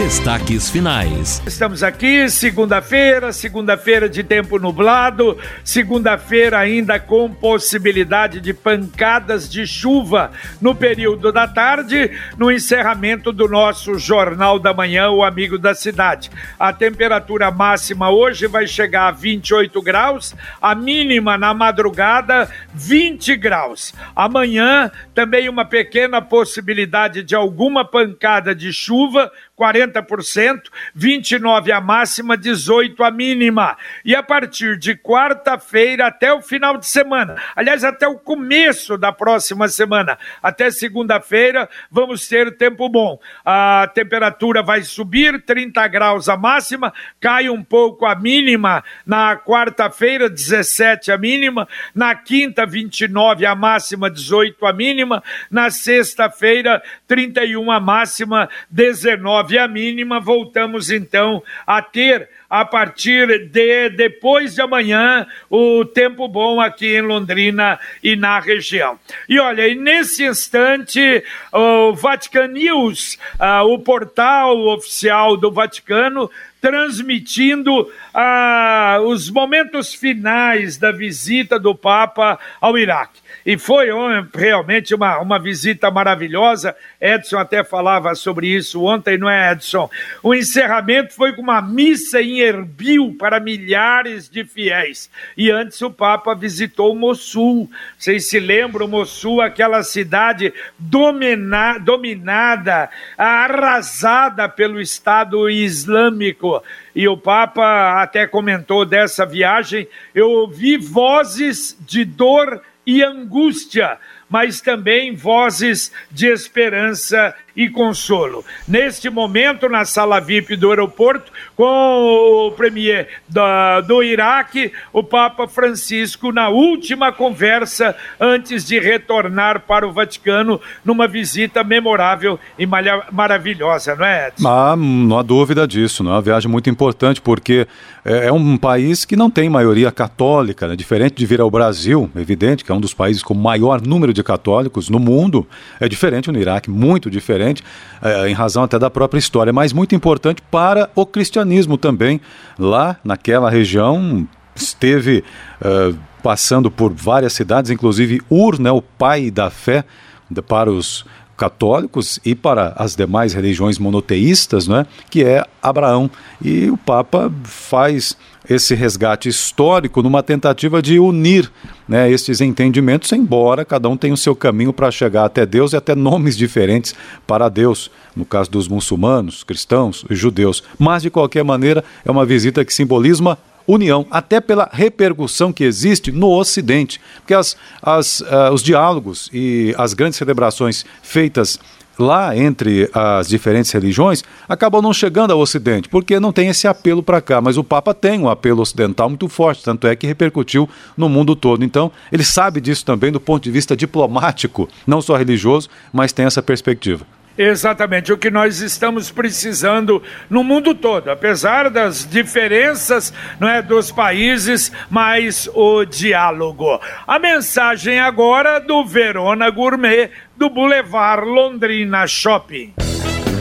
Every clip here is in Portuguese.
Destaques finais. Estamos aqui, segunda-feira, segunda-feira de tempo nublado, segunda-feira ainda com possibilidade de pancadas de chuva no período da tarde, no encerramento do nosso Jornal da Manhã, o Amigo da Cidade. A temperatura máxima hoje vai chegar a 28 graus, a mínima na madrugada, 20 graus. Amanhã também uma pequena possibilidade de alguma pancada de chuva 40%, 29 a máxima, 18 a mínima. E a partir de quarta-feira até o final de semana, aliás, até o começo da próxima semana, até segunda-feira, vamos ter tempo bom. A temperatura vai subir, 30 graus a máxima, cai um pouco a mínima na quarta-feira, 17 a mínima, na quinta, 29 a máxima, 18 a mínima, na sexta-feira, 31 a máxima, 19 e a mínima, voltamos então a ter a partir de depois de amanhã o tempo bom aqui em Londrina e na região. E olha, e nesse instante o Vatican News, uh, o portal oficial do Vaticano, transmitindo uh, os momentos finais da visita do Papa ao Iraque. E foi realmente uma, uma visita maravilhosa. Edson até falava sobre isso ontem, não é, Edson? O encerramento foi com uma missa em Erbil para milhares de fiéis. E antes o Papa visitou Mossul. Vocês se lembram, Mossul, aquela cidade domina, dominada, arrasada pelo Estado Islâmico e o Papa até comentou dessa viagem. Eu ouvi vozes de dor e angústia, mas também vozes de esperança e consolo. Neste momento, na sala VIP do aeroporto, com o premier da, do Iraque, o Papa Francisco, na última conversa antes de retornar para o Vaticano, numa visita memorável e maravilhosa, não é, Edson? Ah, não há dúvida disso, não é uma viagem muito importante, porque é, é um país que não tem maioria católica, né? diferente de vir ao Brasil, evidente que é um dos países com maior número de católicos no mundo, é diferente no Iraque, muito diferente é, em razão até da própria história, mas muito importante para o cristianismo também. Lá naquela região esteve uh, passando por várias cidades, inclusive Ur, né, o pai da fé de, para os católicos e para as demais religiões monoteístas, né, que é Abraão. E o Papa faz esse resgate histórico numa tentativa de unir né, estes entendimentos, embora cada um tenha o seu caminho para chegar até Deus e até nomes diferentes para Deus, no caso dos muçulmanos, cristãos e judeus. Mas, de qualquer maneira, é uma visita que simboliza união, até pela repercussão que existe no Ocidente. Porque as, as, uh, os diálogos e as grandes celebrações feitas lá entre as diferentes religiões acabam não chegando ao Ocidente, porque não tem esse apelo para cá. Mas o Papa tem um apelo ocidental muito forte, tanto é que repercutiu no mundo todo. Então, ele sabe disso também do ponto de vista diplomático, não só religioso, mas tem essa perspectiva. Exatamente, o que nós estamos precisando no mundo todo, apesar das diferenças não é, dos países, mas o diálogo. A mensagem agora do Verona Gourmet do Boulevard Londrina Shopping.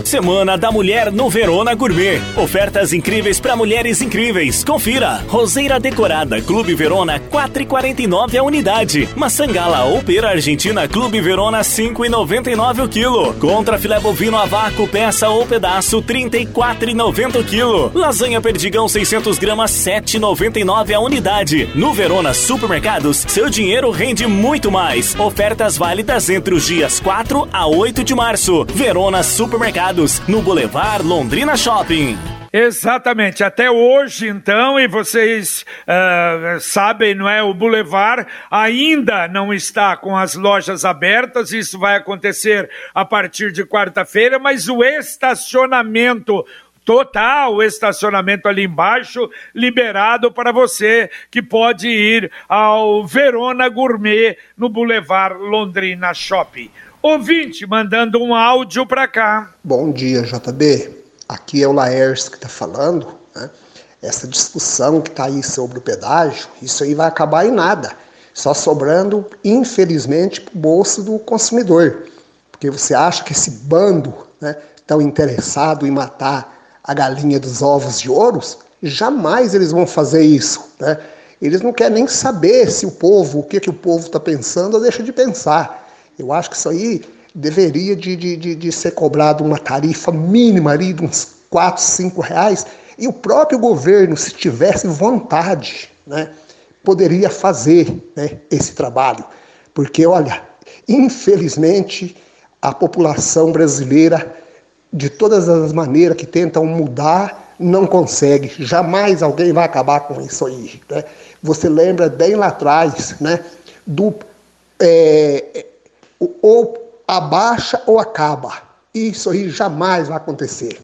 Semana da Mulher no Verona Gourmet. Ofertas incríveis para mulheres incríveis. Confira. Roseira decorada Clube Verona 4,49 a unidade. Maçangala ou pera argentina Clube Verona 5,99 o quilo. Contra filé bovino a vácuo peça ou pedaço 34,90 o quilo. Lasanha perdigão 600 gramas 7,99 a unidade. No Verona Supermercados, seu dinheiro rende muito mais. Ofertas válidas entre os dias 4 a 8 de março. Verona Supermercados no Boulevard Londrina Shopping. Exatamente, até hoje então, e vocês uh, sabem, não é? O Boulevard ainda não está com as lojas abertas, isso vai acontecer a partir de quarta-feira, mas o estacionamento total estacionamento ali embaixo liberado para você que pode ir ao Verona Gourmet no Boulevard Londrina Shopping. Ouvinte mandando um áudio para cá. Bom dia, JB. Aqui é o Laércio que está falando. Né? Essa discussão que está aí sobre o pedágio, isso aí vai acabar em nada. só sobrando, infelizmente, para o bolso do consumidor. Porque você acha que esse bando né, tão interessado em matar a galinha dos ovos de ouros, jamais eles vão fazer isso. Né? Eles não querem nem saber se o povo, o que, que o povo está pensando ou deixa de pensar. Eu acho que isso aí deveria de, de, de, de ser cobrado uma tarifa mínima ali de uns 4, 5 reais, e o próprio governo, se tivesse vontade, né, poderia fazer né, esse trabalho. Porque, olha, infelizmente, a população brasileira, de todas as maneiras que tentam mudar, não consegue. Jamais alguém vai acabar com isso aí. Né? Você lembra bem lá atrás, né, do é, ou abaixa ou acaba. Isso aí jamais vai acontecer.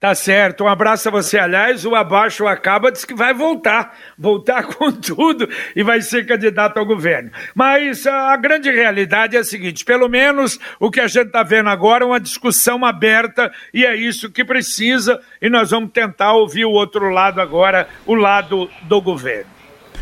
Tá certo, um abraço a você. Aliás, o Abaixo Acaba diz que vai voltar, voltar com tudo e vai ser candidato ao governo. Mas a grande realidade é a seguinte: pelo menos o que a gente está vendo agora é uma discussão aberta e é isso que precisa, e nós vamos tentar ouvir o outro lado agora, o lado do governo.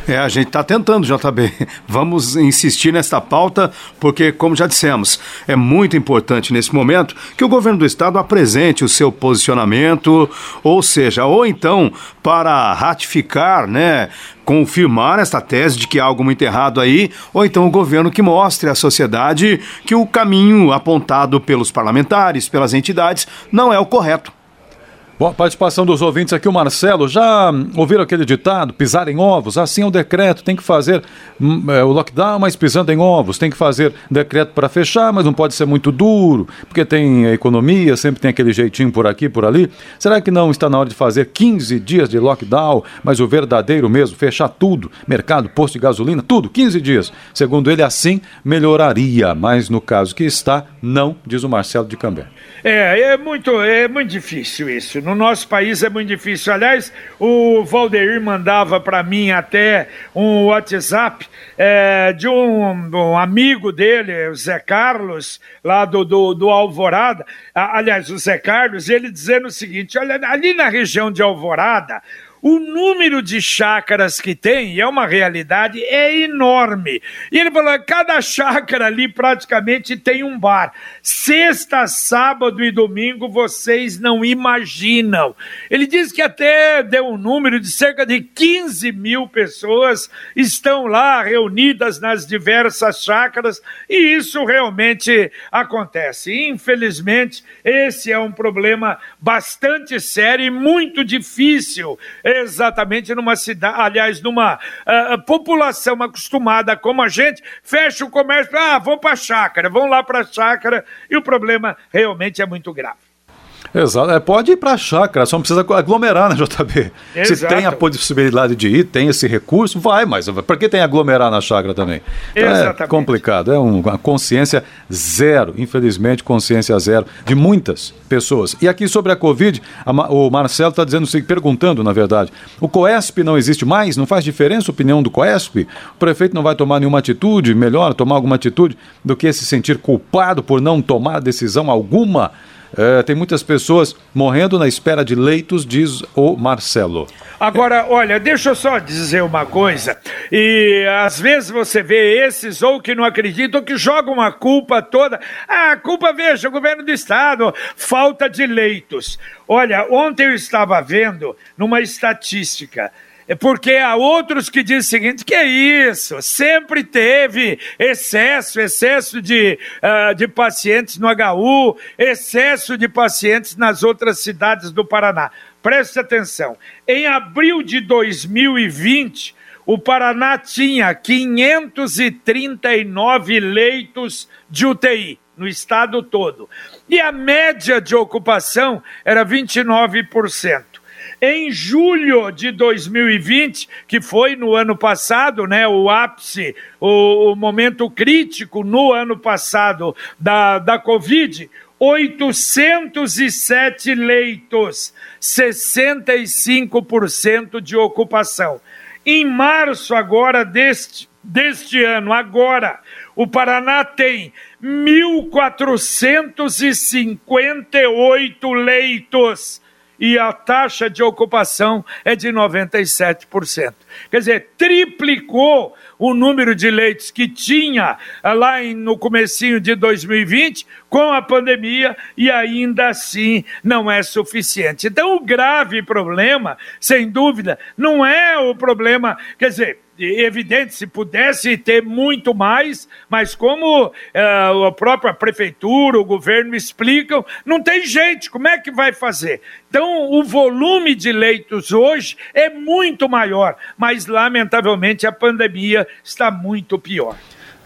É, a gente está tentando, JB. Vamos insistir nesta pauta, porque, como já dissemos, é muito importante nesse momento que o governo do estado apresente o seu posicionamento, ou seja, ou então para ratificar, né, confirmar esta tese de que há algo muito errado aí, ou então o governo que mostre à sociedade que o caminho apontado pelos parlamentares, pelas entidades, não é o correto. Bom, participação dos ouvintes aqui, o Marcelo. Já ouviram aquele ditado, pisar em ovos? Assim é o decreto, tem que fazer hum, é, o lockdown, mas pisando em ovos. Tem que fazer decreto para fechar, mas não pode ser muito duro, porque tem economia, sempre tem aquele jeitinho por aqui, por ali. Será que não está na hora de fazer 15 dias de lockdown, mas o verdadeiro mesmo, fechar tudo, mercado, posto de gasolina, tudo, 15 dias? Segundo ele, assim melhoraria, mas no caso que está, não, diz o Marcelo de Cambé. É, é muito, é muito difícil isso. No nosso país é muito difícil. Aliás, o Valdeir mandava para mim até um WhatsApp é, de um, um, amigo dele, o Zé Carlos, lá do, do, do Alvorada. Aliás, o Zé Carlos, ele dizendo o seguinte: olha, ali na região de Alvorada, o número de chácaras que tem, e é uma realidade, é enorme. E ele falou: cada chácara ali praticamente tem um bar. Sexta, sábado e domingo vocês não imaginam. Ele diz que até deu um número de cerca de 15 mil pessoas estão lá reunidas nas diversas chácaras, e isso realmente acontece. Infelizmente, esse é um problema bastante sério e muito difícil exatamente numa cidade, aliás, numa uh, população acostumada como a gente, fecha o comércio, ah, vão para a chácara, vão lá para a chácara, e o problema realmente é muito grave. Exato. É, pode ir para a chácara, só não precisa aglomerar, né, JB? Exato. Se tem a possibilidade de ir, tem esse recurso, vai, mas por que tem aglomerar na chácara também? Então é complicado, é uma consciência zero, infelizmente, consciência zero de muitas pessoas. E aqui sobre a Covid, a, o Marcelo está dizendo, perguntando, na verdade, o COESP não existe mais? Não faz diferença a opinião do COESP? O prefeito não vai tomar nenhuma atitude, melhor tomar alguma atitude do que se sentir culpado por não tomar decisão alguma? É, tem muitas pessoas morrendo na espera de leitos, diz o Marcelo. Agora, olha, deixa eu só dizer uma coisa. E às vezes você vê esses ou que não acreditam que jogam a culpa toda. Ah, a culpa, veja, o governo do estado, falta de leitos. Olha, ontem eu estava vendo numa estatística é porque há outros que dizem o seguinte: que é isso? Sempre teve excesso, excesso de, uh, de pacientes no HU, excesso de pacientes nas outras cidades do Paraná. Preste atenção. Em abril de 2020, o Paraná tinha 539 leitos de UTI no estado todo. E a média de ocupação era 29%. Em julho de 2020, que foi no ano passado, né, o ápice, o, o momento crítico no ano passado da, da Covid, 807 leitos, 65% de ocupação. Em março agora deste, deste ano, agora, o Paraná tem 1.458 leitos e a taxa de ocupação é de 97%. Quer dizer, triplicou o número de leitos que tinha ah, lá no comecinho de 2020 com a pandemia e ainda assim não é suficiente. Então o grave problema, sem dúvida, não é o problema, quer dizer, evidente, se pudesse ter muito mais, mas como uh, a própria prefeitura, o governo explicam, não tem jeito, como é que vai fazer? Então, o volume de leitos hoje é muito maior, mas lamentavelmente a pandemia está muito pior.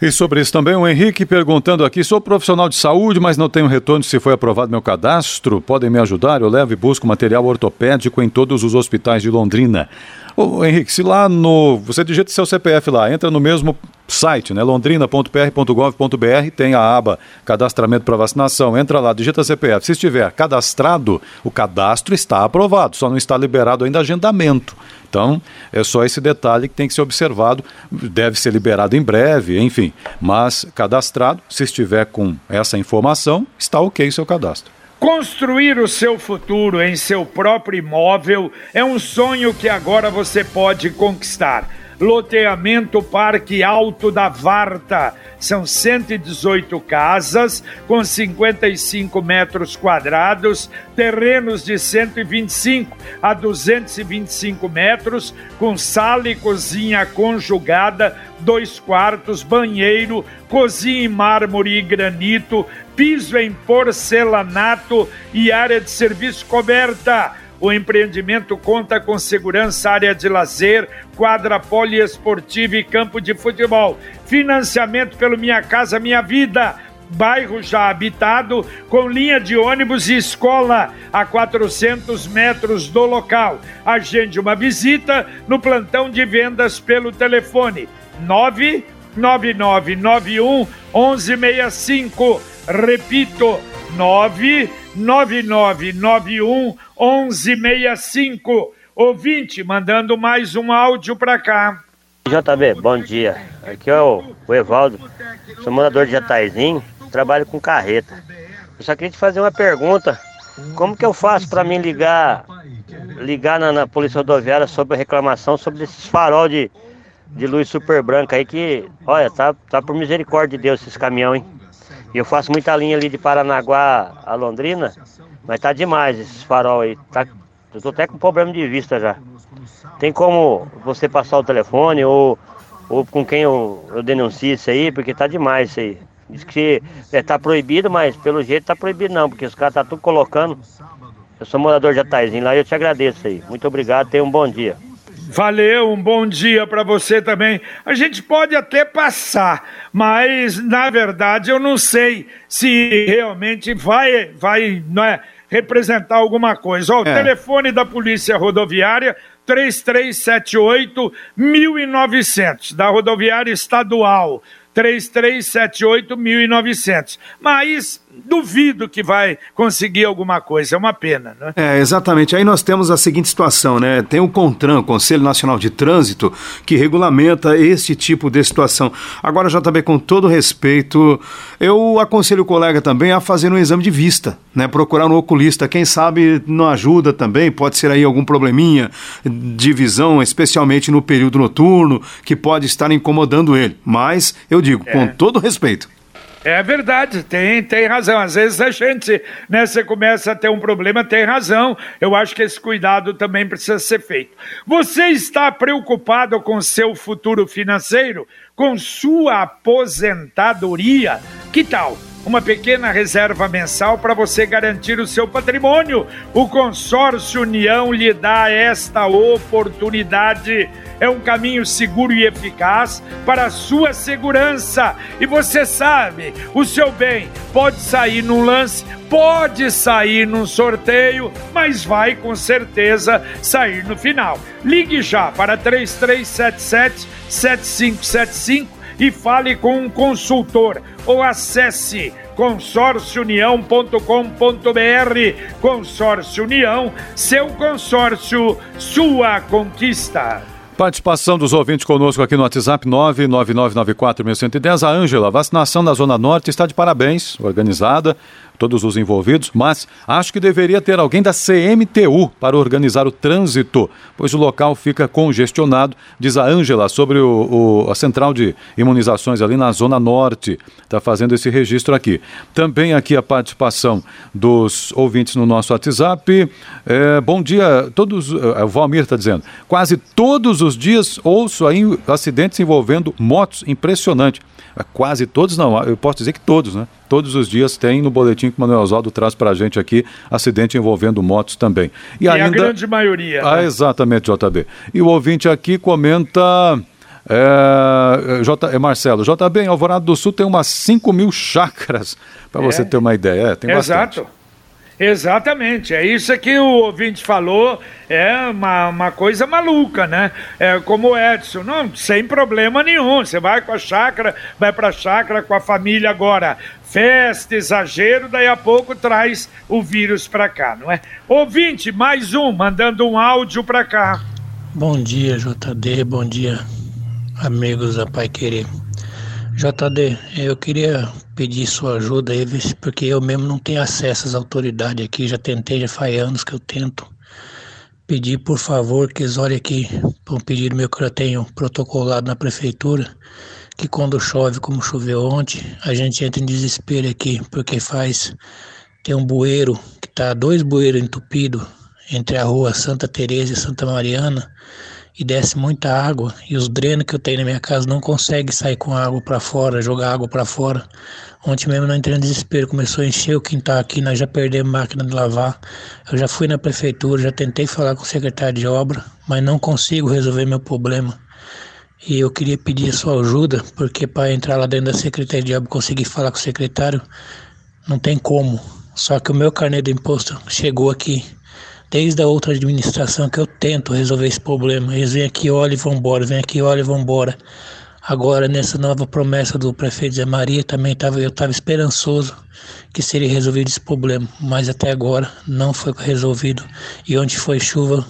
E sobre isso também o Henrique perguntando aqui: sou profissional de saúde, mas não tenho retorno se foi aprovado meu cadastro. Podem me ajudar? Eu levo e busco material ortopédico em todos os hospitais de Londrina. Ô, Henrique, se lá no. Você digita seu CPF lá, entra no mesmo site, né? londrina.pr.gov.br, tem a aba cadastramento para vacinação. Entra lá, digita CPF. Se estiver cadastrado, o cadastro está aprovado, só não está liberado ainda agendamento. Então, é só esse detalhe que tem que ser observado. Deve ser liberado em breve, enfim. Mas cadastrado, se estiver com essa informação, está ok o seu cadastro. Construir o seu futuro em seu próprio imóvel é um sonho que agora você pode conquistar. Loteamento Parque Alto da Varta. São 118 casas com 55 metros quadrados, terrenos de 125 a 225 metros, com sala e cozinha conjugada, dois quartos, banheiro, cozinha em mármore e granito, piso em porcelanato e área de serviço coberta. O empreendimento conta com segurança, área de lazer, quadra poliesportiva e campo de futebol. Financiamento pelo Minha Casa Minha Vida. Bairro já habitado, com linha de ônibus e escola a 400 metros do local. Agende uma visita no plantão de vendas pelo telefone 99991 1165. Repito, 99991 1165. Ouvinte, mandando mais um áudio para cá. JB, bom dia. Aqui é o, o Evaldo, sou morador de Jataizinho, trabalho com carreta. Eu só queria te fazer uma pergunta. Como que eu faço para mim ligar ligar na, na, Polícia Rodoviária sobre a reclamação sobre esses farol de, de luz super branca aí que, olha, tá, tá por misericórdia de Deus esses caminhão, hein? Eu faço muita linha ali de Paranaguá a Londrina, mas tá demais esses farol aí. Tá, eu tô até com problema de vista já. Tem como você passar o telefone ou, ou com quem eu, eu denuncio isso aí, porque tá demais isso aí. Diz que é, tá proibido, mas pelo jeito tá proibido não, porque os caras tá tudo colocando. Eu sou morador de Ataizinho lá e eu te agradeço aí. Muito obrigado, tenha um bom dia. Valeu, um bom dia para você também. A gente pode até passar, mas na verdade eu não sei se realmente vai, vai, não é, representar alguma coisa. Ó, é. o telefone da Polícia Rodoviária 3378 1900 da Rodoviária Estadual 3378 1900. Mas duvido que vai conseguir alguma coisa, é uma pena, né? É, exatamente. Aí nós temos a seguinte situação, né? Tem o CONTRAN, Conselho Nacional de Trânsito, que regulamenta esse tipo de situação. Agora, JB, com todo respeito, eu aconselho o colega também a fazer um exame de vista, né? Procurar um oculista, quem sabe não ajuda também, pode ser aí algum probleminha de visão, especialmente no período noturno, que pode estar incomodando ele. Mas, eu digo, é. com todo respeito, é verdade, tem, tem razão. Às vezes a gente, né, você começa a ter um problema, tem razão. Eu acho que esse cuidado também precisa ser feito. Você está preocupado com seu futuro financeiro? Com sua aposentadoria? Que tal? uma pequena reserva mensal para você garantir o seu patrimônio. O Consórcio União lhe dá esta oportunidade. É um caminho seguro e eficaz para a sua segurança. E você sabe, o seu bem pode sair num lance, pode sair num sorteio, mas vai com certeza sair no final. Ligue já para 3377 7575 e fale com um consultor ou acesse consórciounião.com.br. Consórcio União, seu consórcio, sua conquista. Participação dos ouvintes conosco aqui no WhatsApp 999941110. A Ângela, vacinação da Zona Norte está de parabéns, organizada. Todos os envolvidos, mas acho que deveria ter alguém da CMTU para organizar o trânsito, pois o local fica congestionado, diz a Ângela, sobre o, o, a central de imunizações ali na Zona Norte. Está fazendo esse registro aqui. Também aqui a participação dos ouvintes no nosso WhatsApp. É, bom dia, todos. É, o Valmir está dizendo. Quase todos os dias ouço aí acidentes envolvendo motos. Impressionante. Quase todos não, eu posso dizer que todos, né? Todos os dias tem no boletim que o Manuel Oswaldo traz para a gente aqui acidente envolvendo motos também. E, e ainda... a grande maioria. Ah, né? exatamente, JB. E o ouvinte aqui comenta. É, J, é Marcelo, JB, em Alvorada do Sul tem umas 5 mil chácaras, para é. você ter uma ideia. É, tem Exato. Bastante. Exatamente, é isso que o ouvinte falou, é uma, uma coisa maluca, né? É como o Edson, não, sem problema nenhum, você vai com a chácara, vai pra chácara com a família agora, festa, exagero, daí a pouco traz o vírus pra cá, não é? Ouvinte, mais um, mandando um áudio pra cá. Bom dia, JD, bom dia, amigos da Pai Querer. JD, eu queria pedir sua ajuda aí, porque eu mesmo não tenho acesso às autoridades aqui, já tentei, já faz anos que eu tento. Pedir, por favor, que eles olhem aqui para um pedido meu que eu tenho protocolado na prefeitura, que quando chove, como choveu ontem, a gente entra em desespero aqui, porque faz. Tem um bueiro, que tá dois bueiros entupidos entre a rua Santa Teresa e Santa Mariana e desce muita água e os drenos que eu tenho na minha casa não conseguem sair com água para fora, jogar água para fora. Ontem mesmo não entrei em desespero, começou a encher o quintal aqui, nós já perdemos máquina de lavar. Eu já fui na prefeitura, já tentei falar com o secretário de obra, mas não consigo resolver meu problema. E eu queria pedir a sua ajuda, porque para entrar lá dentro da secretaria de obra conseguir falar com o secretário, não tem como. Só que o meu carnê de imposto chegou aqui desde a outra administração que eu tento resolver esse problema. Eles vêm aqui, olham e vão embora, vêm aqui, olham e vão embora. Agora, nessa nova promessa do prefeito Zé Maria, também tava, eu estava esperançoso que seria resolvido esse problema, mas até agora não foi resolvido. E onde foi chuva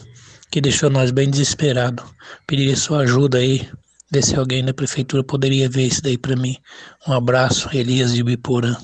que deixou nós bem desesperados. Pediria sua ajuda aí, ver se alguém da prefeitura poderia ver isso daí para mim. Um abraço, Elias de Biporã.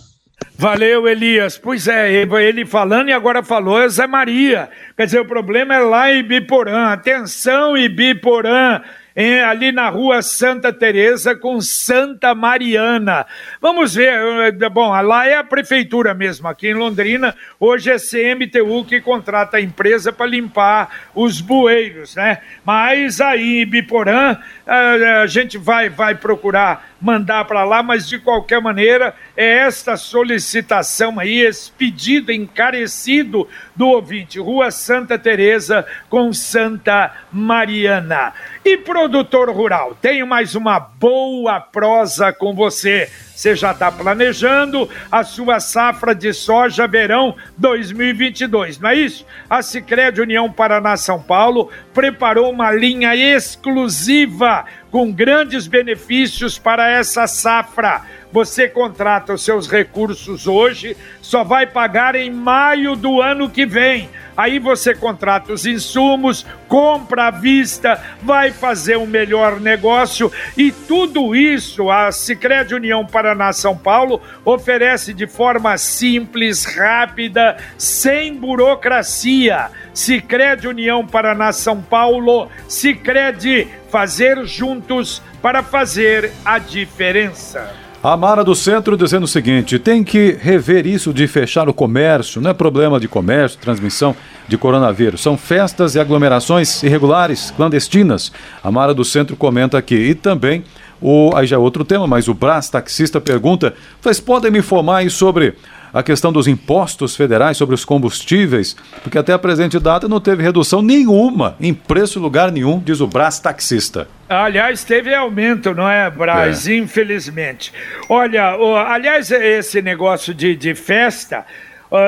Valeu, Elias. Pois é, ele falando e agora falou é Zé Maria. Quer dizer, o problema é lá em Biporã. Atenção, Ibiporã em, ali na rua Santa Teresa com Santa Mariana. Vamos ver, eh, bom, lá é a prefeitura mesmo, aqui em Londrina, hoje é CMTU que contrata a empresa para limpar os bueiros, né? Mas aí em Biporã, a gente vai, vai procurar mandar para lá, mas de qualquer maneira é esta solicitação aí, esse pedido encarecido do ouvinte, Rua Santa Teresa com Santa Mariana. E produtor rural, tenho mais uma boa prosa com você. Você já está planejando a sua safra de soja verão 2022, não é isso? A Sicredi União Paraná São Paulo preparou uma linha exclusiva com grandes benefícios para essa safra você contrata os seus recursos hoje, só vai pagar em maio do ano que vem. Aí você contrata os insumos, compra à vista, vai fazer um melhor negócio e tudo isso a Sicredi União Paraná São Paulo oferece de forma simples, rápida, sem burocracia. Sicredi União Paraná São Paulo, Sicredi fazer juntos para fazer a diferença. A Mara do Centro dizendo o seguinte: tem que rever isso de fechar o comércio. Não é problema de comércio, transmissão de coronavírus. São festas e aglomerações irregulares, clandestinas. A Mara do Centro comenta aqui. E também, o, aí já é outro tema, mas o Brás Taxista pergunta: vocês podem me informar aí sobre a questão dos impostos federais sobre os combustíveis, porque até a presente data não teve redução nenhuma em preço lugar nenhum, diz o Brás Taxista. Aliás, teve aumento, não é, Brás? É. Infelizmente. Olha, aliás, esse negócio de, de festa,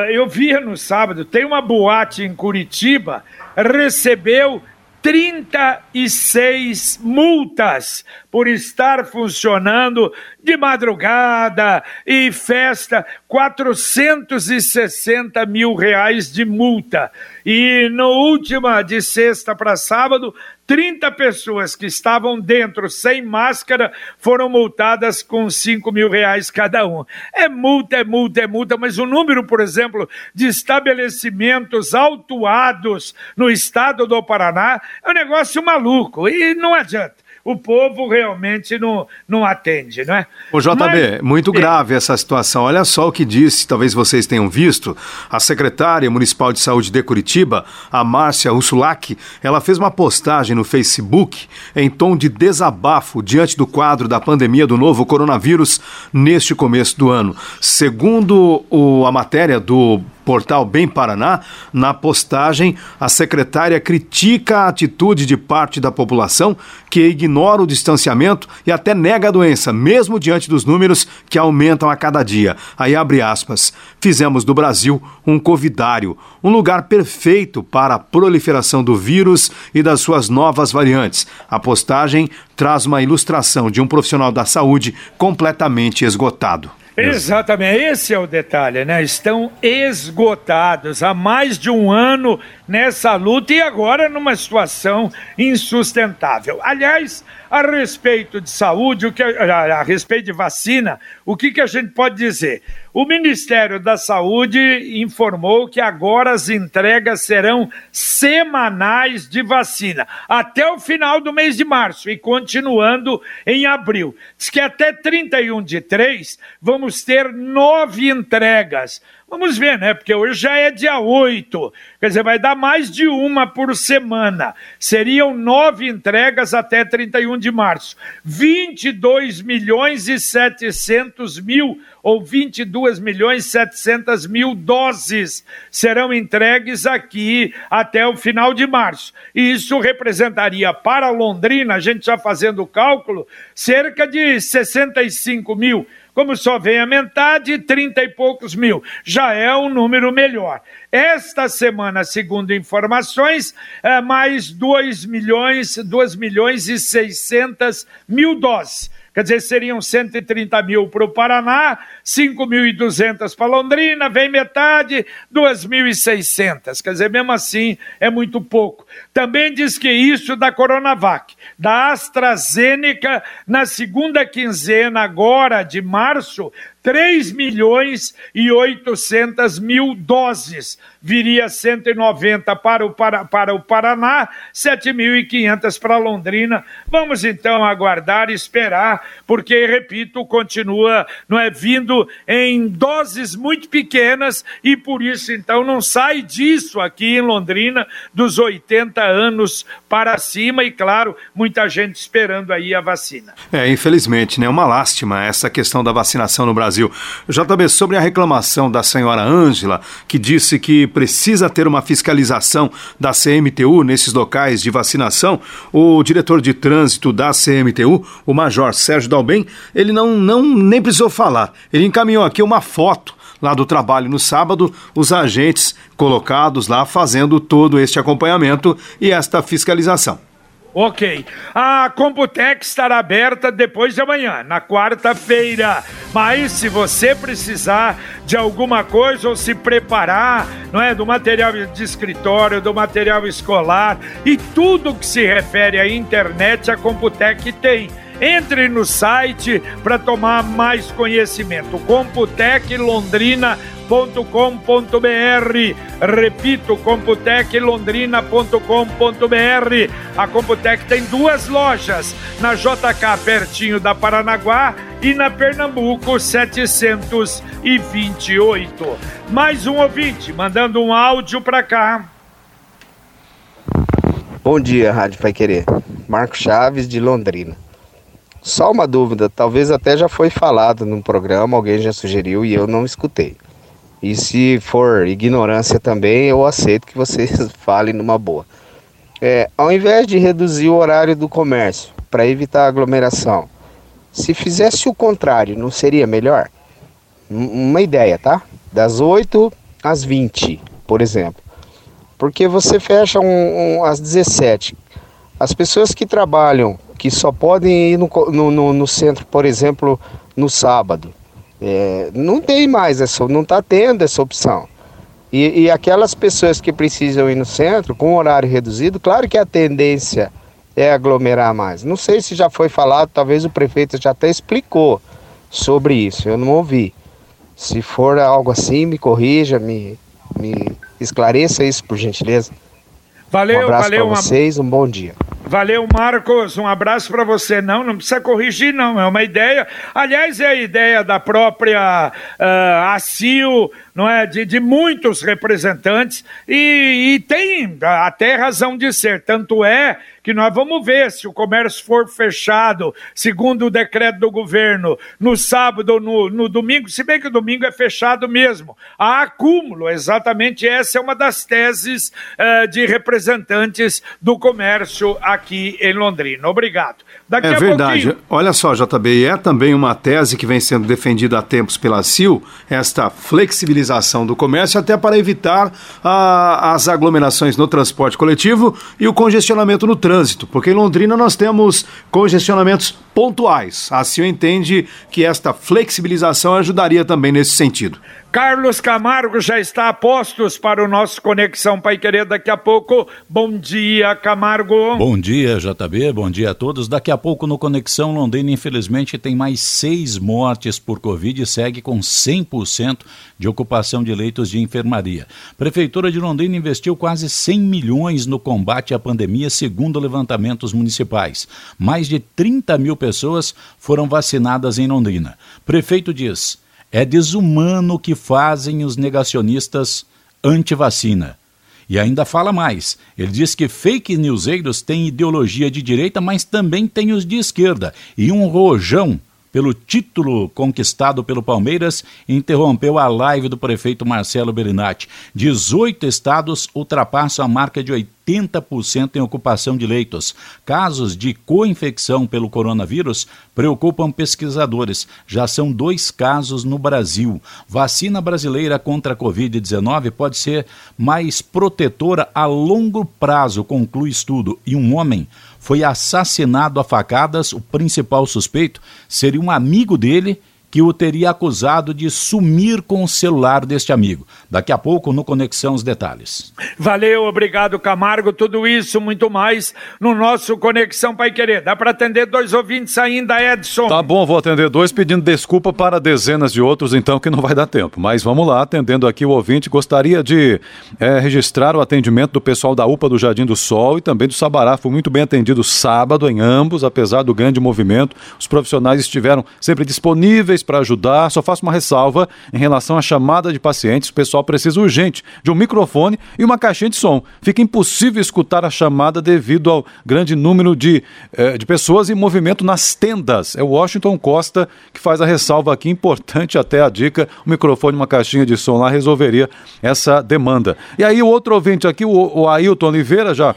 eu via no sábado, tem uma boate em Curitiba, recebeu 36 multas por estar funcionando de madrugada e festa, 460 mil reais de multa. E no última, de sexta para sábado, 30 pessoas que estavam dentro sem máscara foram multadas com 5 mil reais cada um. É multa, é multa, é multa, mas o número, por exemplo, de estabelecimentos autuados no estado do Paraná é um negócio maluco e não adianta o povo realmente não, não atende, não é? O JB, Mas, muito grave essa situação. Olha só o que disse, talvez vocês tenham visto, a secretária municipal de saúde de Curitiba, a Márcia Ursulac, ela fez uma postagem no Facebook em tom de desabafo diante do quadro da pandemia do novo coronavírus neste começo do ano. Segundo o, a matéria do portal Bem Paraná, na postagem, a secretária critica a atitude de parte da população que ignora o distanciamento e até nega a doença, mesmo diante dos números que aumentam a cada dia. Aí abre aspas. Fizemos do Brasil um covidário, um lugar perfeito para a proliferação do vírus e das suas novas variantes. A postagem traz uma ilustração de um profissional da saúde completamente esgotado. Exatamente, esse é o detalhe, né? Estão esgotados há mais de um ano nessa luta e agora numa situação insustentável. Aliás, a respeito de saúde, o que, a, a respeito de vacina, o que, que a gente pode dizer? O Ministério da Saúde informou que agora as entregas serão semanais de vacina, até o final do mês de março e continuando em abril. Diz que até 31 de 3 vamos ter nove entregas. Vamos ver, né? Porque hoje já é dia 8, quer dizer, vai dar mais de uma por semana. Seriam nove entregas até 31 de março. 22 milhões e 700 mil ou 22 milhões e 700 mil doses serão entregues aqui até o final de março. E isso representaria para Londrina, a gente já fazendo o cálculo, cerca de 65 mil como só vem a metade, 30 e poucos mil. Já é um número melhor. Esta semana, segundo informações, é mais 2 milhões, 2 milhões e 600 mil doses quer dizer, seriam 130 mil para o Paraná, 5.200 para Londrina, vem metade, 2.600. Quer dizer, mesmo assim, é muito pouco. Também diz que isso da Coronavac, da AstraZeneca, na segunda quinzena agora de março, 3 milhões e 800 mil doses. Viria 190 para o, para, para o Paraná, 7.500 para Londrina. Vamos então aguardar esperar, porque, repito, continua não é vindo em doses muito pequenas e por isso então não sai disso aqui em Londrina dos 80 anos para cima e claro, muita gente esperando aí a vacina. É, infelizmente, né? Uma lástima essa questão da vacinação no Brasil. Brasil. JB, sobre a reclamação da senhora Ângela, que disse que precisa ter uma fiscalização da CMTU nesses locais de vacinação, o diretor de trânsito da CMTU, o Major Sérgio Dalben, ele não, não nem precisou falar. Ele encaminhou aqui uma foto lá do trabalho no sábado, os agentes colocados lá fazendo todo este acompanhamento e esta fiscalização. Ok. A Computec estará aberta depois de amanhã, na quarta-feira. Mas se você precisar de alguma coisa ou se preparar, não é, do material de escritório, do material escolar e tudo que se refere à internet, a Computec tem. Entre no site para tomar mais conhecimento. Computec Londrina computec.com.br. Repito, computeclondrina.com.br. A Computec tem duas lojas, na JK pertinho da Paranaguá e na Pernambuco 728. Mais um ouvinte mandando um áudio para cá. Bom dia, Rádio Pai Querer. Marco Chaves de Londrina. Só uma dúvida, talvez até já foi falado no programa, alguém já sugeriu e eu não escutei. E se for ignorância também, eu aceito que vocês falem numa boa. É, ao invés de reduzir o horário do comércio para evitar aglomeração, se fizesse o contrário, não seria melhor? Uma ideia, tá? Das 8 às 20, por exemplo. Porque você fecha um, um, às 17. As pessoas que trabalham, que só podem ir no, no, no centro, por exemplo, no sábado, é, não tem mais essa, não está tendo essa opção. E, e, aquelas pessoas que precisam ir no centro com horário reduzido, claro que a tendência é aglomerar mais? Não sei se já foi falado, talvez o prefeito já até explicou sobre isso, eu não ouvi. Se for algo assim, me corrija, me, me esclareça isso, por gentileza. Valeu, um abraço valeu. para vocês, um bom dia. Valeu, Marcos. Um abraço para você. Não, não precisa corrigir, não. É uma ideia. Aliás, é a ideia da própria uh, ACIO, não é? De, de muitos representantes. E, e tem até razão de ser. Tanto é que nós vamos ver se o comércio for fechado, segundo o decreto do governo, no sábado ou no, no domingo, se bem que o domingo é fechado mesmo. Há acúmulo, exatamente essa é uma das teses uh, de representantes do comércio aqui em Londrina. Obrigado. Daqui é verdade. Pouquinho... Olha só, JB, é também uma tese que vem sendo defendida há tempos pela CIL, esta flexibilização do comércio, até para evitar a, as aglomerações no transporte coletivo e o congestionamento no trânsito, porque em Londrina nós temos congestionamentos pontuais. A CIL entende que esta flexibilização ajudaria também nesse sentido. Carlos Camargo já está a postos para o nosso Conexão Pai Querer daqui a pouco. Bom dia, Camargo. Bom dia, JB. Bom dia a todos. Daqui a pouco no Conexão Londrina, infelizmente, tem mais seis mortes por Covid e segue com 100% de ocupação de leitos de enfermaria. Prefeitura de Londrina investiu quase 100 milhões no combate à pandemia, segundo levantamentos municipais. Mais de 30 mil pessoas foram vacinadas em Londrina. Prefeito diz é desumano o que fazem os negacionistas anti-vacina. E ainda fala mais. Ele diz que fake newseiros têm ideologia de direita, mas também têm os de esquerda. E um rojão pelo título conquistado pelo Palmeiras, interrompeu a live do prefeito Marcelo Bellinati. 18 estados ultrapassam a marca de 80% em ocupação de leitos. Casos de co-infecção pelo coronavírus preocupam pesquisadores. Já são dois casos no Brasil. Vacina brasileira contra a Covid-19 pode ser mais protetora a longo prazo, conclui estudo. E um homem foi assassinado a facadas. O principal suspeito seria um amigo dele que o teria acusado de sumir com o celular deste amigo. Daqui a pouco, no Conexão, os detalhes. Valeu, obrigado, Camargo. Tudo isso, muito mais, no nosso Conexão Pai Querer. Dá para atender dois ouvintes ainda, Edson? Tá bom, vou atender dois, pedindo desculpa para dezenas de outros, então, que não vai dar tempo. Mas vamos lá, atendendo aqui o ouvinte. Gostaria de é, registrar o atendimento do pessoal da UPA do Jardim do Sol e também do Sabará. Fui muito bem atendido sábado em ambos, apesar do grande movimento. Os profissionais estiveram sempre disponíveis para ajudar. Só faço uma ressalva em relação à chamada de pacientes. O pessoal precisa urgente de um microfone e uma caixinha de som. Fica impossível escutar a chamada devido ao grande número de, eh, de pessoas em movimento nas tendas. É o Washington Costa que faz a ressalva aqui. Importante até a dica: o microfone e uma caixinha de som lá resolveria essa demanda. E aí, o outro ouvinte aqui, o, o Ailton Oliveira, já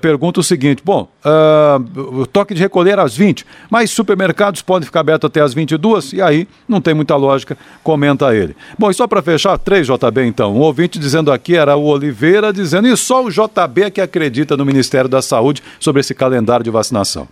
pergunta o seguinte: bom, uh, o toque de recolher às 20, mas supermercados podem ficar abertos até às 22? E aí não tem muita lógica, comenta ele. Bom, e só para fechar, três JB então. Um ouvinte dizendo aqui era o Oliveira dizendo, e só o JB é que acredita no Ministério da Saúde sobre esse calendário de vacinação.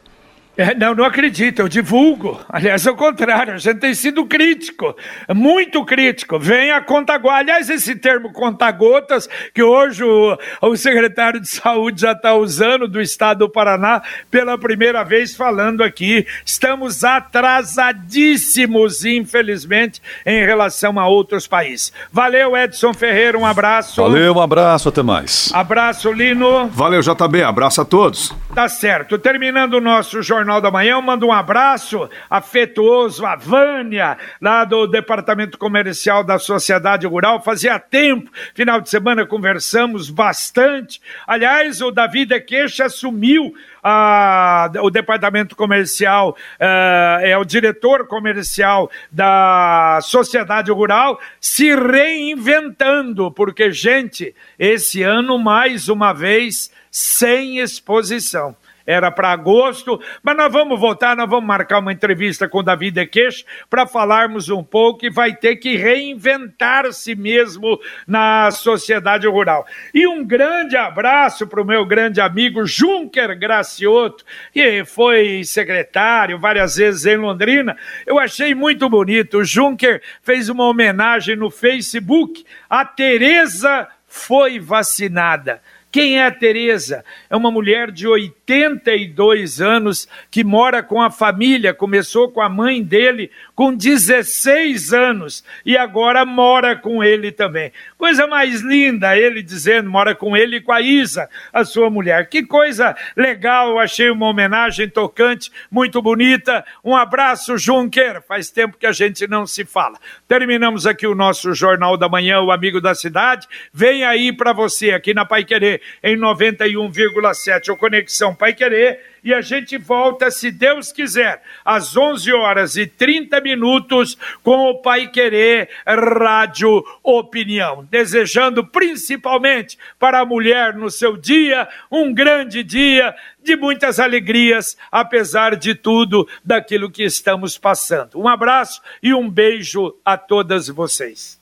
É, não, não acredito, eu divulgo. Aliás, é o contrário, a gente tem sido crítico, muito crítico. Vem a conta gotas. Aliás, esse termo conta-gotas, que hoje o, o secretário de saúde já está usando do estado do Paraná pela primeira vez falando aqui. Estamos atrasadíssimos, infelizmente, em relação a outros países. Valeu, Edson Ferreira, um abraço. Valeu, um abraço, até mais. Abraço, Lino. Valeu, JB, abraço a todos. Tá certo. Terminando o nosso jornal Jornal da Manhã. Eu mando um abraço afetuoso à Vânia, lá do Departamento Comercial da Sociedade Rural. Fazia tempo, final de semana conversamos bastante. Aliás, o Davi de Queixa assumiu a, o departamento comercial, uh, é o diretor comercial da sociedade rural, se reinventando, porque, gente, esse ano, mais uma vez, sem exposição era para agosto, mas nós vamos voltar, nós vamos marcar uma entrevista com o Davi Dequeix para falarmos um pouco e vai ter que reinventar-se mesmo na sociedade rural. E um grande abraço para o meu grande amigo Junker Gracioto, que foi secretário várias vezes em Londrina. Eu achei muito bonito. O Junker fez uma homenagem no Facebook. A Tereza foi vacinada. Quem é a Tereza? É uma mulher de 80 82 anos, que mora com a família, começou com a mãe dele com 16 anos e agora mora com ele também. Coisa mais linda, ele dizendo, mora com ele e com a Isa, a sua mulher. Que coisa legal, achei uma homenagem tocante, muito bonita. Um abraço, Junker. Faz tempo que a gente não se fala. Terminamos aqui o nosso Jornal da Manhã, o Amigo da Cidade. Vem aí para você aqui na Pai Querer em 91,7 o Conexão Pai Querer e a gente volta, se Deus quiser, às 11 horas e 30 minutos com o Pai Querer Rádio Opinião. Desejando principalmente para a mulher no seu dia um grande dia de muitas alegrias, apesar de tudo daquilo que estamos passando. Um abraço e um beijo a todas vocês.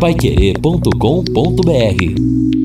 Paiquerê.com.br